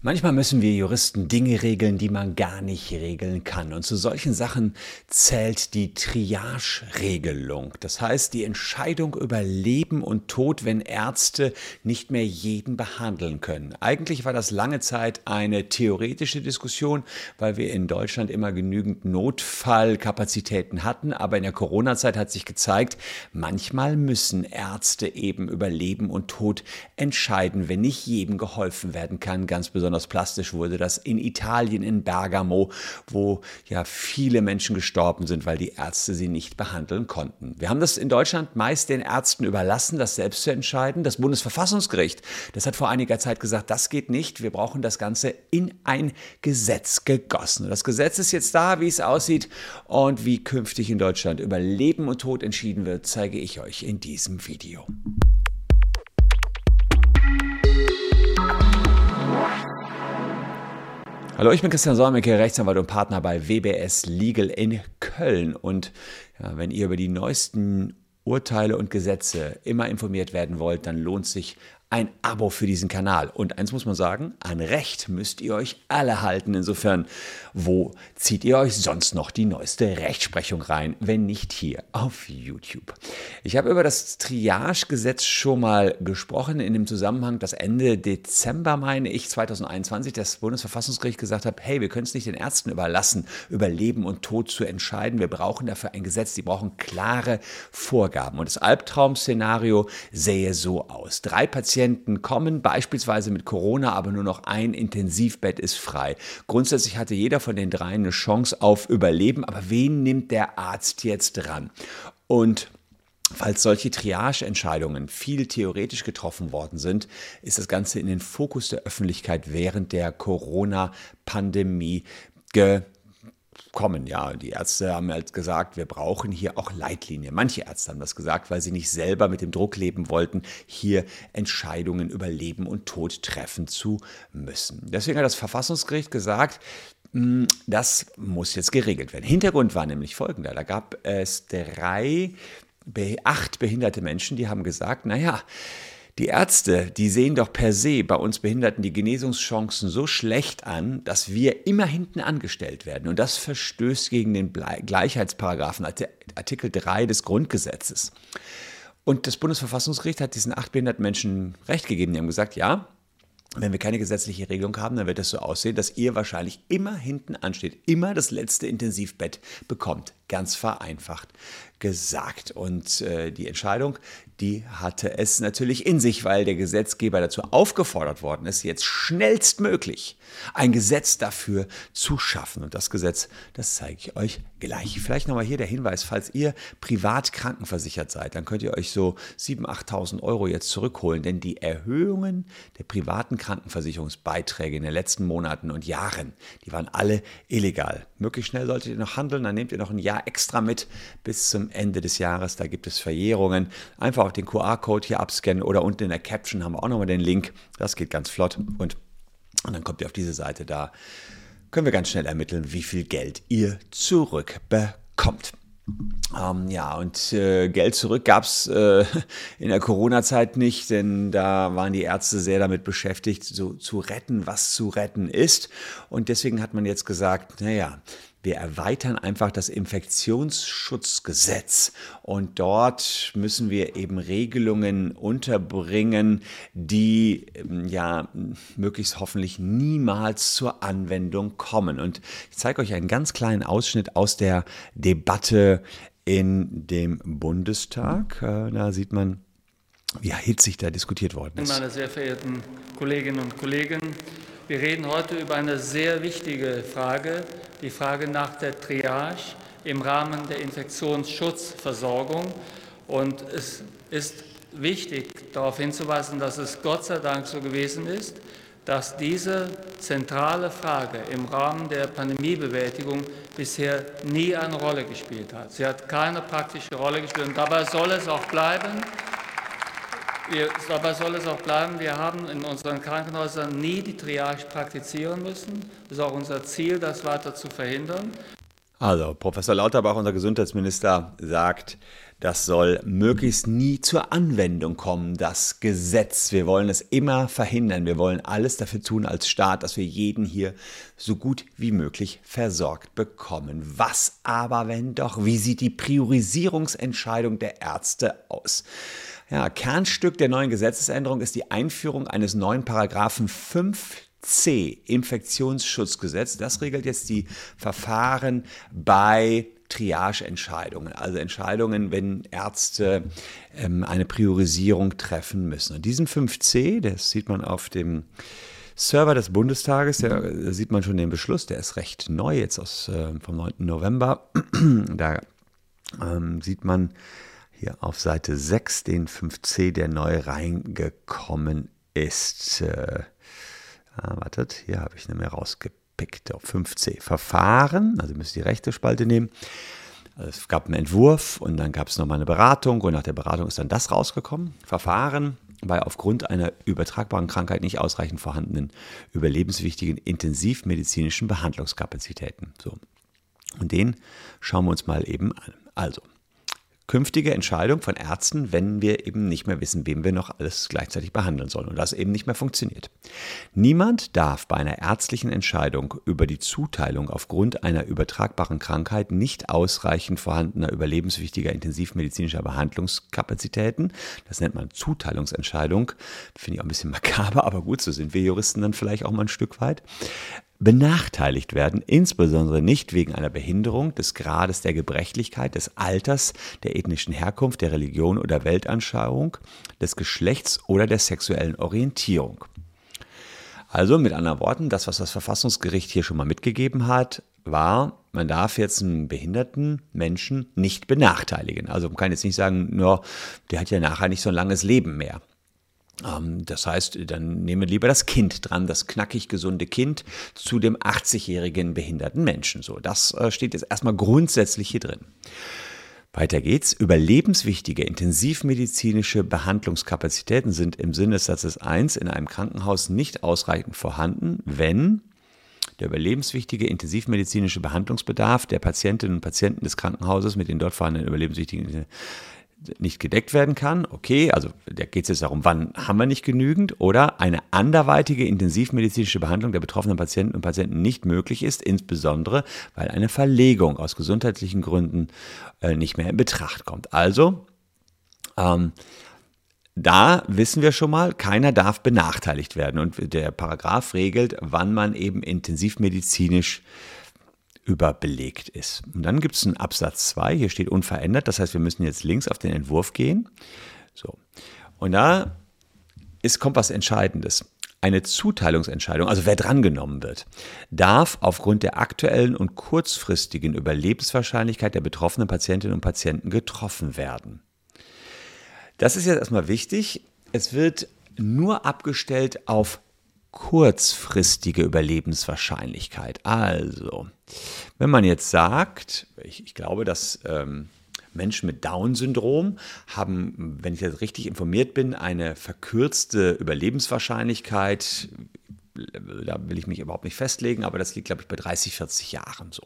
Manchmal müssen wir Juristen Dinge regeln, die man gar nicht regeln kann. Und zu solchen Sachen zählt die Triage-Regelung. Das heißt, die Entscheidung über Leben und Tod, wenn Ärzte nicht mehr jeden behandeln können. Eigentlich war das lange Zeit eine theoretische Diskussion, weil wir in Deutschland immer genügend Notfallkapazitäten hatten. Aber in der Corona-Zeit hat sich gezeigt, manchmal müssen Ärzte eben über Leben und Tod entscheiden, wenn nicht jedem geholfen werden kann. Ganz besonders besonders plastisch wurde das in Italien, in Bergamo, wo ja viele Menschen gestorben sind, weil die Ärzte sie nicht behandeln konnten. Wir haben das in Deutschland meist den Ärzten überlassen, das selbst zu entscheiden. Das Bundesverfassungsgericht, das hat vor einiger Zeit gesagt, das geht nicht. Wir brauchen das Ganze in ein Gesetz gegossen. das Gesetz ist jetzt da, wie es aussieht und wie künftig in Deutschland über Leben und Tod entschieden wird, zeige ich euch in diesem Video. Hallo, ich bin Christian Solmecke, Rechtsanwalt und Partner bei WBS Legal in Köln. Und ja, wenn ihr über die neuesten Urteile und Gesetze immer informiert werden wollt, dann lohnt sich ein Abo für diesen Kanal. Und eins muss man sagen, an Recht müsst ihr euch alle halten. Insofern, wo zieht ihr euch sonst noch die neueste Rechtsprechung rein, wenn nicht hier auf YouTube? Ich habe über das Triage-Gesetz schon mal gesprochen in dem Zusammenhang, dass Ende Dezember, meine ich, 2021 das Bundesverfassungsgericht gesagt hat, hey, wir können es nicht den Ärzten überlassen, über Leben und Tod zu entscheiden. Wir brauchen dafür ein Gesetz, die brauchen klare Vorgaben. Und das Albtraum-Szenario sähe so aus. Drei Patienten Patienten kommen, beispielsweise mit Corona, aber nur noch ein Intensivbett ist frei. Grundsätzlich hatte jeder von den dreien eine Chance auf Überleben, aber wen nimmt der Arzt jetzt dran? Und Falls solche Triage-Entscheidungen viel theoretisch getroffen worden sind, ist das Ganze in den Fokus der Öffentlichkeit während der Corona-Pandemie ge kommen. Ja, die Ärzte haben halt gesagt, wir brauchen hier auch Leitlinien. Manche Ärzte haben das gesagt, weil sie nicht selber mit dem Druck leben wollten, hier Entscheidungen über Leben und Tod treffen zu müssen. Deswegen hat das Verfassungsgericht gesagt, hm, das muss jetzt geregelt werden. Hintergrund war nämlich folgender. Da gab es drei, acht behinderte Menschen, die haben gesagt, naja, die Ärzte, die sehen doch per se bei uns Behinderten die Genesungschancen so schlecht an, dass wir immer hinten angestellt werden. Und das verstößt gegen den Gleichheitsparagraphen Artikel 3 des Grundgesetzes. Und das Bundesverfassungsgericht hat diesen acht behinderten Menschen recht gegeben. Die haben gesagt, ja, wenn wir keine gesetzliche Regelung haben, dann wird es so aussehen, dass ihr wahrscheinlich immer hinten ansteht, immer das letzte Intensivbett bekommt. Ganz vereinfacht gesagt. Und äh, die Entscheidung, die hatte es natürlich in sich, weil der Gesetzgeber dazu aufgefordert worden ist, jetzt schnellstmöglich ein Gesetz dafür zu schaffen. Und das Gesetz, das zeige ich euch gleich. Vielleicht nochmal hier der Hinweis, falls ihr privat krankenversichert seid, dann könnt ihr euch so 7.000, 8.000 Euro jetzt zurückholen, denn die Erhöhungen der privaten Krankenversicherungsbeiträge in den letzten Monaten und Jahren, die waren alle illegal. Möglichst schnell solltet ihr noch handeln, dann nehmt ihr noch ein Jahr extra mit bis zum Ende des Jahres. Da gibt es Verjährungen. Einfach auch den QR-Code hier abscannen oder unten in der Caption haben wir auch nochmal den Link. Das geht ganz flott und, und dann kommt ihr auf diese Seite da. Können wir ganz schnell ermitteln, wie viel Geld ihr zurückbekommt. Ähm, ja, und äh, Geld zurück gab es äh, in der Corona-Zeit nicht, denn da waren die Ärzte sehr damit beschäftigt, so zu retten, was zu retten ist. Und deswegen hat man jetzt gesagt, naja, wir erweitern einfach das Infektionsschutzgesetz und dort müssen wir eben Regelungen unterbringen, die ähm, ja möglichst hoffentlich niemals zur Anwendung kommen. Und ich zeige euch einen ganz kleinen Ausschnitt aus der Debatte in dem Bundestag. Äh, da sieht man, wie hitzig da diskutiert worden ist. Meine sehr verehrten Kolleginnen und Kollegen, wir reden heute über eine sehr wichtige Frage, die Frage nach der Triage im Rahmen der Infektionsschutzversorgung. Und es ist wichtig, darauf hinzuweisen, dass es Gott sei Dank so gewesen ist, dass diese zentrale Frage im Rahmen der Pandemiebewältigung bisher nie eine Rolle gespielt hat. Sie hat keine praktische Rolle gespielt und dabei soll es auch bleiben. Wir, dabei soll es auch bleiben, wir haben in unseren Krankenhäusern nie die Triage praktizieren müssen. Es ist auch unser Ziel, das weiter zu verhindern. Also, Professor Lauterbach, unser Gesundheitsminister, sagt, das soll möglichst nie zur Anwendung kommen, das Gesetz. Wir wollen es immer verhindern. Wir wollen alles dafür tun als Staat, dass wir jeden hier so gut wie möglich versorgt bekommen. Was aber, wenn doch? Wie sieht die Priorisierungsentscheidung der Ärzte aus? Ja, Kernstück der neuen Gesetzesänderung ist die Einführung eines neuen Paragraphen 5 C, Infektionsschutzgesetz. Das regelt jetzt die Verfahren bei Triage-Entscheidungen, also Entscheidungen, wenn Ärzte ähm, eine Priorisierung treffen müssen. Und diesen 5c, das sieht man auf dem Server des Bundestages, da sieht man schon den Beschluss, der ist recht neu, jetzt aus, äh, vom 9. November. da ähm, sieht man hier auf Seite 6 den 5c, der neu reingekommen ist. Äh, ah, wartet, hier habe ich nicht mehr rausgepickt gepickt auf 5c. Verfahren, also ihr müsst die rechte Spalte nehmen. Es gab einen Entwurf und dann gab es nochmal eine Beratung und nach der Beratung ist dann das rausgekommen. Verfahren bei aufgrund einer übertragbaren Krankheit nicht ausreichend vorhandenen überlebenswichtigen intensivmedizinischen Behandlungskapazitäten. So. Und den schauen wir uns mal eben an. Also, künftige Entscheidung von Ärzten, wenn wir eben nicht mehr wissen, wem wir noch alles gleichzeitig behandeln sollen und das eben nicht mehr funktioniert. Niemand darf bei einer ärztlichen Entscheidung über die Zuteilung aufgrund einer übertragbaren Krankheit nicht ausreichend vorhandener überlebenswichtiger intensivmedizinischer Behandlungskapazitäten, das nennt man Zuteilungsentscheidung, finde ich auch ein bisschen makaber, aber gut, so sind wir Juristen dann vielleicht auch mal ein Stück weit, benachteiligt werden, insbesondere nicht wegen einer Behinderung des Grades der Gebrechlichkeit, des Alters, der ethnischen Herkunft, der Religion oder Weltanschauung, des Geschlechts oder der sexuellen Orientierung. Also mit anderen Worten, das, was das Verfassungsgericht hier schon mal mitgegeben hat, war, man darf jetzt einen behinderten Menschen nicht benachteiligen. Also man kann jetzt nicht sagen, nur, der hat ja nachher nicht so ein langes Leben mehr. Ähm, das heißt, dann nehme lieber das Kind dran, das knackig gesunde Kind zu dem 80-jährigen behinderten Menschen. So, das äh, steht jetzt erstmal grundsätzlich hier drin. Weiter geht's. Überlebenswichtige intensivmedizinische Behandlungskapazitäten sind im Sinne des Satzes 1 in einem Krankenhaus nicht ausreichend vorhanden, wenn der überlebenswichtige intensivmedizinische Behandlungsbedarf der Patientinnen und Patienten des Krankenhauses mit den dort vorhandenen überlebenswichtigen nicht gedeckt werden kann, okay, also da geht es jetzt darum, wann haben wir nicht genügend oder eine anderweitige intensivmedizinische Behandlung der betroffenen Patienten und Patienten nicht möglich ist, insbesondere weil eine Verlegung aus gesundheitlichen Gründen äh, nicht mehr in Betracht kommt. Also, ähm, da wissen wir schon mal, keiner darf benachteiligt werden und der Paragraph regelt, wann man eben intensivmedizinisch äh, überbelegt ist. Und dann gibt es einen Absatz 2, hier steht unverändert, das heißt, wir müssen jetzt links auf den Entwurf gehen. So. Und da ist, kommt was Entscheidendes. Eine Zuteilungsentscheidung, also wer drangenommen wird, darf aufgrund der aktuellen und kurzfristigen Überlebenswahrscheinlichkeit der betroffenen Patientinnen und Patienten getroffen werden. Das ist jetzt erstmal wichtig. Es wird nur abgestellt auf kurzfristige Überlebenswahrscheinlichkeit. Also, wenn man jetzt sagt, ich, ich glaube, dass ähm, Menschen mit Down-Syndrom haben, wenn ich jetzt richtig informiert bin, eine verkürzte Überlebenswahrscheinlichkeit. Da will ich mich überhaupt nicht festlegen, aber das liegt, glaube ich, bei 30, 40 Jahren so.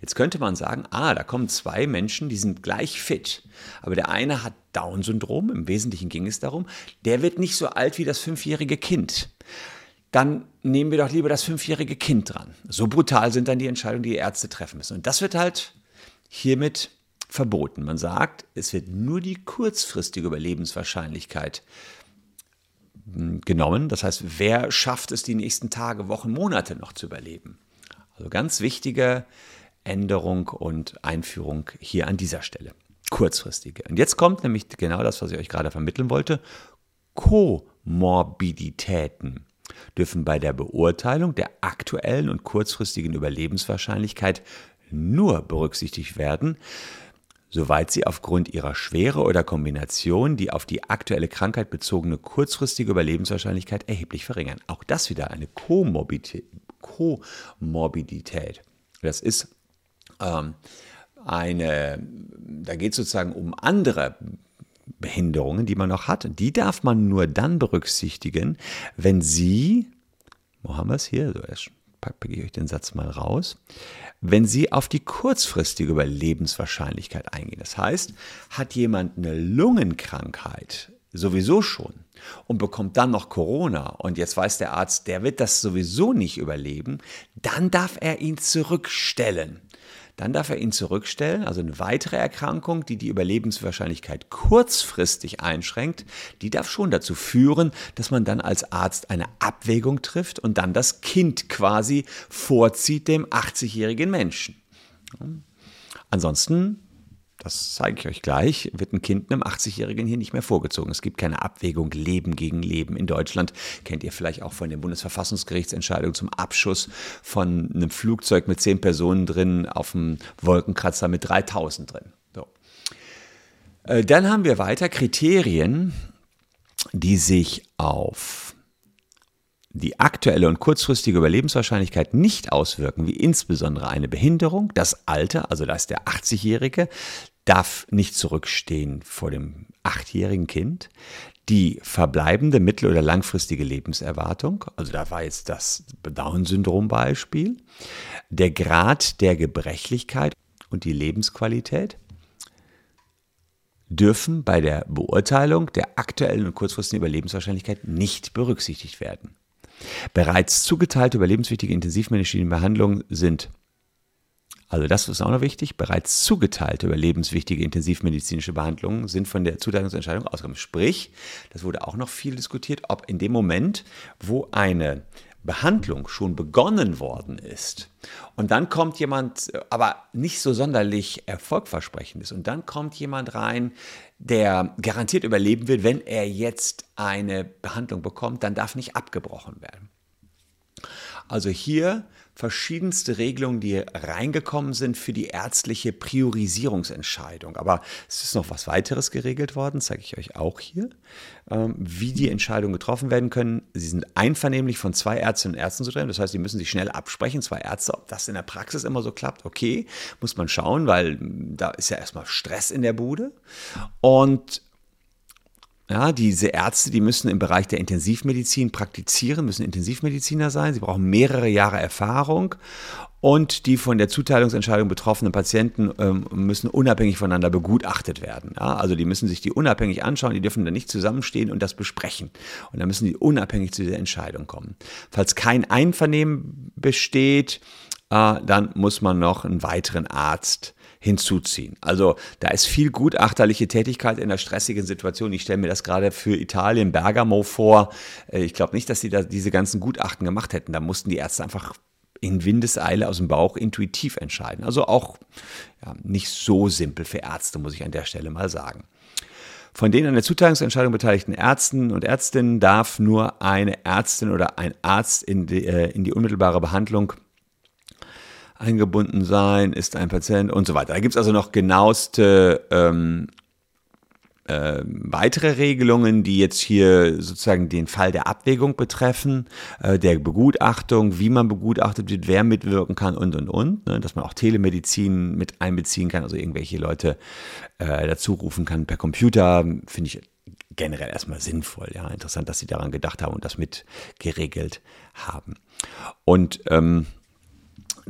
Jetzt könnte man sagen, ah, da kommen zwei Menschen, die sind gleich fit, aber der eine hat Down-Syndrom, im Wesentlichen ging es darum, der wird nicht so alt wie das fünfjährige Kind dann nehmen wir doch lieber das fünfjährige Kind dran. So brutal sind dann die Entscheidungen, die, die Ärzte treffen müssen. Und das wird halt hiermit verboten. Man sagt, es wird nur die kurzfristige Überlebenswahrscheinlichkeit hm, genommen. Das heißt, wer schafft es die nächsten Tage, Wochen, Monate noch zu überleben? Also ganz wichtige Änderung und Einführung hier an dieser Stelle. Kurzfristige. Und jetzt kommt nämlich genau das, was ich euch gerade vermitteln wollte. Komorbiditäten dürfen bei der Beurteilung der aktuellen und kurzfristigen Überlebenswahrscheinlichkeit nur berücksichtigt werden, soweit sie aufgrund ihrer Schwere oder Kombination die auf die aktuelle Krankheit bezogene kurzfristige Überlebenswahrscheinlichkeit erheblich verringern. Auch das wieder eine Komorbidität. Das ist ähm, eine, da geht es sozusagen um andere Behinderungen, die man noch hat, die darf man nur dann berücksichtigen, wenn sie, wo haben wir es hier, so erst packe ich euch den Satz mal raus, wenn Sie auf die kurzfristige Überlebenswahrscheinlichkeit eingehen. Das heißt, hat jemand eine Lungenkrankheit sowieso schon und bekommt dann noch Corona und jetzt weiß der Arzt, der wird das sowieso nicht überleben, dann darf er ihn zurückstellen. Dann darf er ihn zurückstellen, also eine weitere Erkrankung, die die Überlebenswahrscheinlichkeit kurzfristig einschränkt, die darf schon dazu führen, dass man dann als Arzt eine Abwägung trifft und dann das Kind quasi vorzieht dem 80-jährigen Menschen. Ansonsten das zeige ich euch gleich, wird ein Kind einem 80-Jährigen hier nicht mehr vorgezogen. Es gibt keine Abwägung Leben gegen Leben in Deutschland. Kennt ihr vielleicht auch von der Bundesverfassungsgerichtsentscheidung zum Abschuss von einem Flugzeug mit zehn Personen drin auf einem Wolkenkratzer mit 3000 drin. So. Äh, dann haben wir weiter Kriterien, die sich auf die aktuelle und kurzfristige Überlebenswahrscheinlichkeit nicht auswirken, wie insbesondere eine Behinderung, das Alter, also da ist der 80-Jährige, darf nicht zurückstehen vor dem achtjährigen Kind, die verbleibende mittel- oder langfristige Lebenserwartung, also da war jetzt das Down-Syndrom-Beispiel, der Grad der Gebrechlichkeit und die Lebensqualität, dürfen bei der Beurteilung der aktuellen und kurzfristigen Überlebenswahrscheinlichkeit nicht berücksichtigt werden. Bereits zugeteilte überlebenswichtige intensivmedizinische Behandlungen sind also das ist auch noch wichtig. Bereits zugeteilte überlebenswichtige intensivmedizinische Behandlungen sind von der Zuteilungsentscheidung ausgegangen. Sprich, das wurde auch noch viel diskutiert, ob in dem Moment, wo eine Behandlung schon begonnen worden ist. Und dann kommt jemand, aber nicht so sonderlich erfolgversprechend ist und dann kommt jemand rein, der garantiert überleben wird, wenn er jetzt eine Behandlung bekommt, dann darf nicht abgebrochen werden. Also hier verschiedenste Regelungen, die reingekommen sind für die ärztliche Priorisierungsentscheidung. Aber es ist noch was weiteres geregelt worden, zeige ich euch auch hier, ähm, wie die Entscheidungen getroffen werden können. Sie sind einvernehmlich von zwei Ärztinnen und Ärzten zu treffen. Das heißt, sie müssen sich schnell absprechen, zwei Ärzte. Ob das in der Praxis immer so klappt, okay, muss man schauen, weil da ist ja erstmal Stress in der Bude. Und ja, diese Ärzte, die müssen im Bereich der Intensivmedizin praktizieren, müssen Intensivmediziner sein. Sie brauchen mehrere Jahre Erfahrung und die von der Zuteilungsentscheidung betroffenen Patienten ähm, müssen unabhängig voneinander begutachtet werden. Ja, also die müssen sich die unabhängig anschauen, die dürfen dann nicht zusammenstehen und das besprechen. Und dann müssen die unabhängig zu dieser Entscheidung kommen. Falls kein Einvernehmen besteht, äh, dann muss man noch einen weiteren Arzt hinzuziehen. Also da ist viel gutachterliche Tätigkeit in der stressigen Situation. Ich stelle mir das gerade für Italien, Bergamo vor. Äh, ich glaube nicht, dass sie da diese ganzen Gutachten gemacht hätten. Da mussten die Ärzte einfach in Windeseile aus dem Bauch intuitiv entscheiden. Also auch ja, nicht so simpel für Ärzte, muss ich an der Stelle mal sagen. Von den an der Zuteilungsentscheidung beteiligten Ärzten und Ärztinnen darf nur eine Ärztin oder ein Arzt in die, äh, in die unmittelbare Behandlung eingebunden sein, ist ein Patient und so weiter. Da gibt es also noch genaueste ähm, äh, weitere Regelungen, die jetzt hier sozusagen den Fall der Abwägung betreffen, äh, der Begutachtung, wie man begutachtet wird, wer mitwirken kann und und und, ne, dass man auch Telemedizin mit einbeziehen kann, also irgendwelche Leute äh, dazu rufen kann per Computer, finde ich generell erstmal sinnvoll. Ja, interessant, dass sie daran gedacht haben und das mit geregelt haben. Und ähm,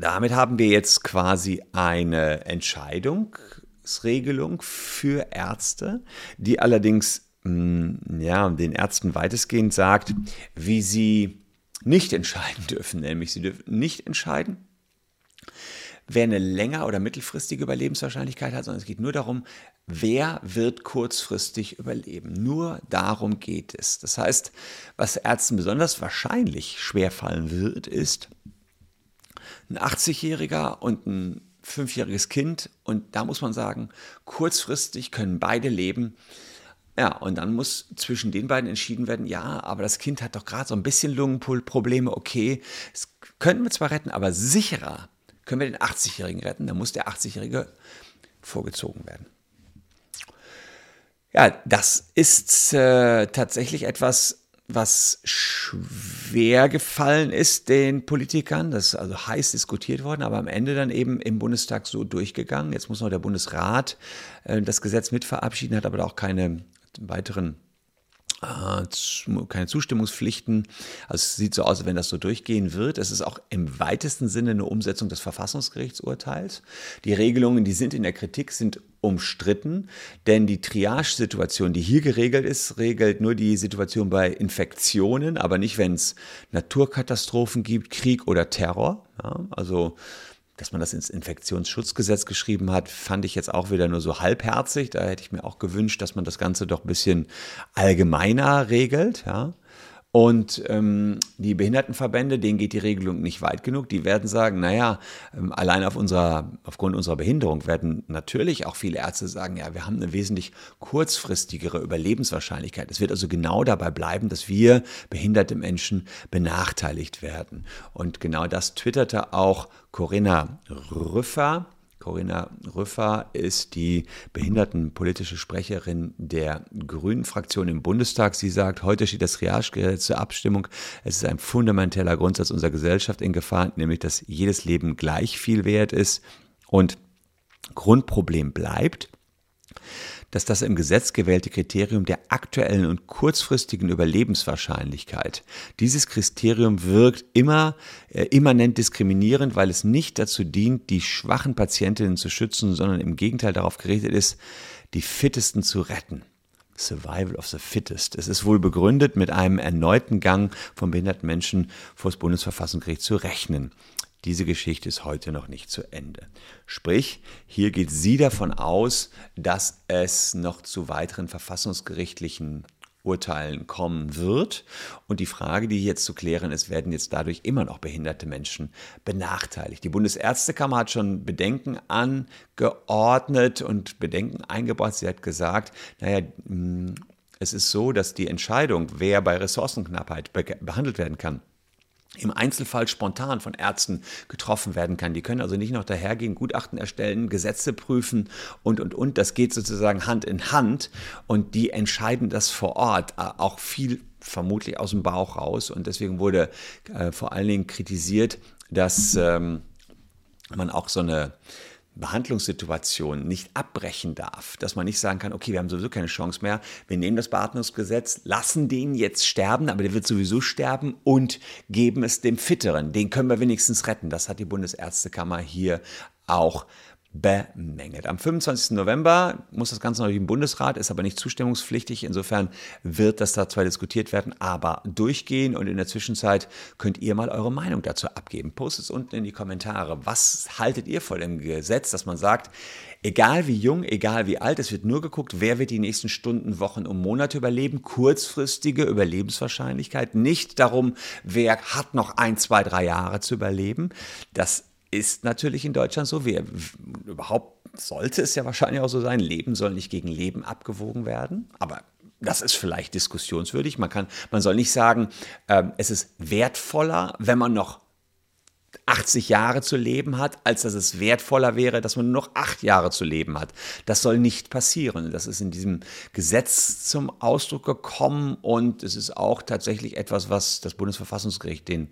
damit haben wir jetzt quasi eine Entscheidungsregelung für Ärzte, die allerdings mm, ja, den Ärzten weitestgehend sagt, wie sie nicht entscheiden dürfen. Nämlich sie dürfen nicht entscheiden, wer eine länger- oder mittelfristige Überlebenswahrscheinlichkeit hat, sondern es geht nur darum, wer wird kurzfristig überleben. Nur darum geht es. Das heißt, was Ärzten besonders wahrscheinlich schwerfallen wird, ist, ein 80-Jähriger und ein fünfjähriges Kind. Und da muss man sagen, kurzfristig können beide leben. Ja, und dann muss zwischen den beiden entschieden werden, ja, aber das Kind hat doch gerade so ein bisschen Lungenprobleme, okay, das könnten wir zwar retten, aber sicherer können wir den 80-Jährigen retten, dann muss der 80-Jährige vorgezogen werden. Ja, das ist äh, tatsächlich etwas, was schwer gefallen ist den Politikern. Das ist also heiß diskutiert worden, aber am Ende dann eben im Bundestag so durchgegangen. Jetzt muss noch der Bundesrat äh, das Gesetz mit verabschieden, hat aber auch keine weiteren keine Zustimmungspflichten. Also es sieht so aus, wenn das so durchgehen wird. Es ist auch im weitesten Sinne eine Umsetzung des Verfassungsgerichtsurteils. Die Regelungen, die sind in der Kritik, sind umstritten, denn die Triage-Situation, die hier geregelt ist, regelt nur die Situation bei Infektionen, aber nicht, wenn es Naturkatastrophen gibt, Krieg oder Terror. Ja, also dass man das ins Infektionsschutzgesetz geschrieben hat, fand ich jetzt auch wieder nur so halbherzig. Da hätte ich mir auch gewünscht, dass man das Ganze doch ein bisschen allgemeiner regelt. Ja. Und ähm, die Behindertenverbände, denen geht die Regelung nicht weit genug. Die werden sagen, naja, ähm, allein auf unserer, aufgrund unserer Behinderung werden natürlich auch viele Ärzte sagen, ja, wir haben eine wesentlich kurzfristigere Überlebenswahrscheinlichkeit. Es wird also genau dabei bleiben, dass wir behinderte Menschen benachteiligt werden. Und genau das twitterte auch Corinna Rüffer Corinna Rüffer ist die behindertenpolitische Sprecherin der Grünen-Fraktion im Bundestag. Sie sagt, heute steht das Triagegesetz zur Abstimmung. Es ist ein fundamenteller Grundsatz unserer Gesellschaft in Gefahr, nämlich dass jedes Leben gleich viel wert ist. Und Grundproblem bleibt, dass das im Gesetz gewählte Kriterium der aktuellen und kurzfristigen Überlebenswahrscheinlichkeit, dieses Kriterium wirkt immer äh, immanent diskriminierend, weil es nicht dazu dient, die schwachen Patientinnen zu schützen, sondern im Gegenteil darauf gerichtet ist, die Fittesten zu retten. Survival of the Fittest. Es ist wohl begründet, mit einem erneuten Gang von behinderten Menschen vor das Bundesverfassungsgericht zu rechnen. Diese Geschichte ist heute noch nicht zu Ende. Sprich, hier geht sie davon aus, dass es noch zu weiteren verfassungsgerichtlichen Urteilen kommen wird. Und die Frage, die jetzt zu klären ist, werden jetzt dadurch immer noch behinderte Menschen benachteiligt. Die Bundesärztekammer hat schon Bedenken angeordnet und Bedenken eingebracht. Sie hat gesagt, naja, hm, es ist so, dass die Entscheidung, wer bei Ressourcenknappheit behandelt werden kann, im Einzelfall spontan von Ärzten getroffen werden kann. Die können also nicht noch dahergehen, Gutachten erstellen, Gesetze prüfen und, und, und. Das geht sozusagen Hand in Hand und die entscheiden das vor Ort, äh, auch viel vermutlich aus dem Bauch raus. Und deswegen wurde äh, vor allen Dingen kritisiert, dass ähm, man auch so eine Behandlungssituation nicht abbrechen darf, dass man nicht sagen kann, okay, wir haben sowieso keine Chance mehr, wir nehmen das Beatmungsgesetz, lassen den jetzt sterben, aber der wird sowieso sterben und geben es dem Fitteren. Den können wir wenigstens retten. Das hat die Bundesärztekammer hier auch bemängelt. Am 25. November muss das Ganze noch im Bundesrat, ist aber nicht zustimmungspflichtig. Insofern wird das da zwar diskutiert werden, aber durchgehen. Und in der Zwischenzeit könnt ihr mal eure Meinung dazu abgeben. Postet es unten in die Kommentare. Was haltet ihr von dem Gesetz, dass man sagt, egal wie jung, egal wie alt, es wird nur geguckt, wer wird die nächsten Stunden, Wochen und Monate überleben. Kurzfristige Überlebenswahrscheinlichkeit. Nicht darum, wer hat noch ein, zwei, drei Jahre zu überleben. Das ist natürlich in Deutschland so. Wir, überhaupt sollte es ja wahrscheinlich auch so sein, Leben soll nicht gegen Leben abgewogen werden. Aber das ist vielleicht diskussionswürdig. Man, kann, man soll nicht sagen, äh, es ist wertvoller, wenn man noch 80 Jahre zu leben hat, als dass es wertvoller wäre, dass man nur noch acht Jahre zu leben hat. Das soll nicht passieren. Das ist in diesem Gesetz zum Ausdruck gekommen und es ist auch tatsächlich etwas, was das Bundesverfassungsgericht den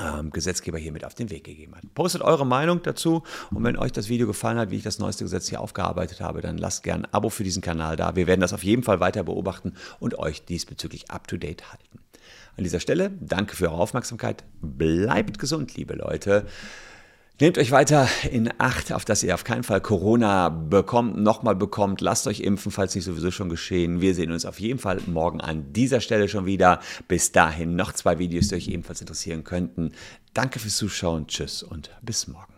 ähm, Gesetzgeber hier mit auf den Weg gegeben hat. Postet eure Meinung dazu und wenn euch das Video gefallen hat, wie ich das neueste Gesetz hier aufgearbeitet habe, dann lasst gerne ein Abo für diesen Kanal da. Wir werden das auf jeden Fall weiter beobachten und euch diesbezüglich up-to-date halten. An dieser Stelle danke für eure Aufmerksamkeit. Bleibt gesund, liebe Leute. Nehmt euch weiter in Acht, auf dass ihr auf keinen Fall Corona bekommt, nochmal bekommt. Lasst euch impfen, falls nicht sowieso schon geschehen. Wir sehen uns auf jeden Fall morgen an dieser Stelle schon wieder. Bis dahin noch zwei Videos, die euch ebenfalls interessieren könnten. Danke fürs Zuschauen, tschüss und bis morgen.